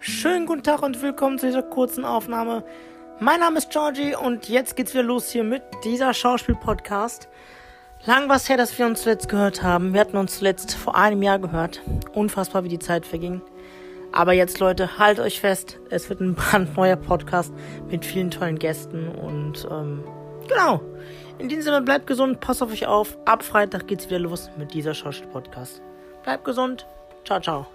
Schönen guten Tag und willkommen zu dieser kurzen Aufnahme. Mein Name ist Georgie und jetzt geht's wieder los hier mit dieser Schauspiel-Podcast. Lang was her, dass wir uns zuletzt gehört haben. Wir hatten uns zuletzt vor einem Jahr gehört. Unfassbar, wie die Zeit verging. Aber jetzt, Leute, halt euch fest. Es wird ein brandneuer Podcast mit vielen tollen Gästen und ähm, genau. In diesem Sinne, bleibt gesund, passt auf euch auf. Ab Freitag geht's wieder los mit dieser Schauspiel-Podcast. Bleibt gesund. Ciao, ciao.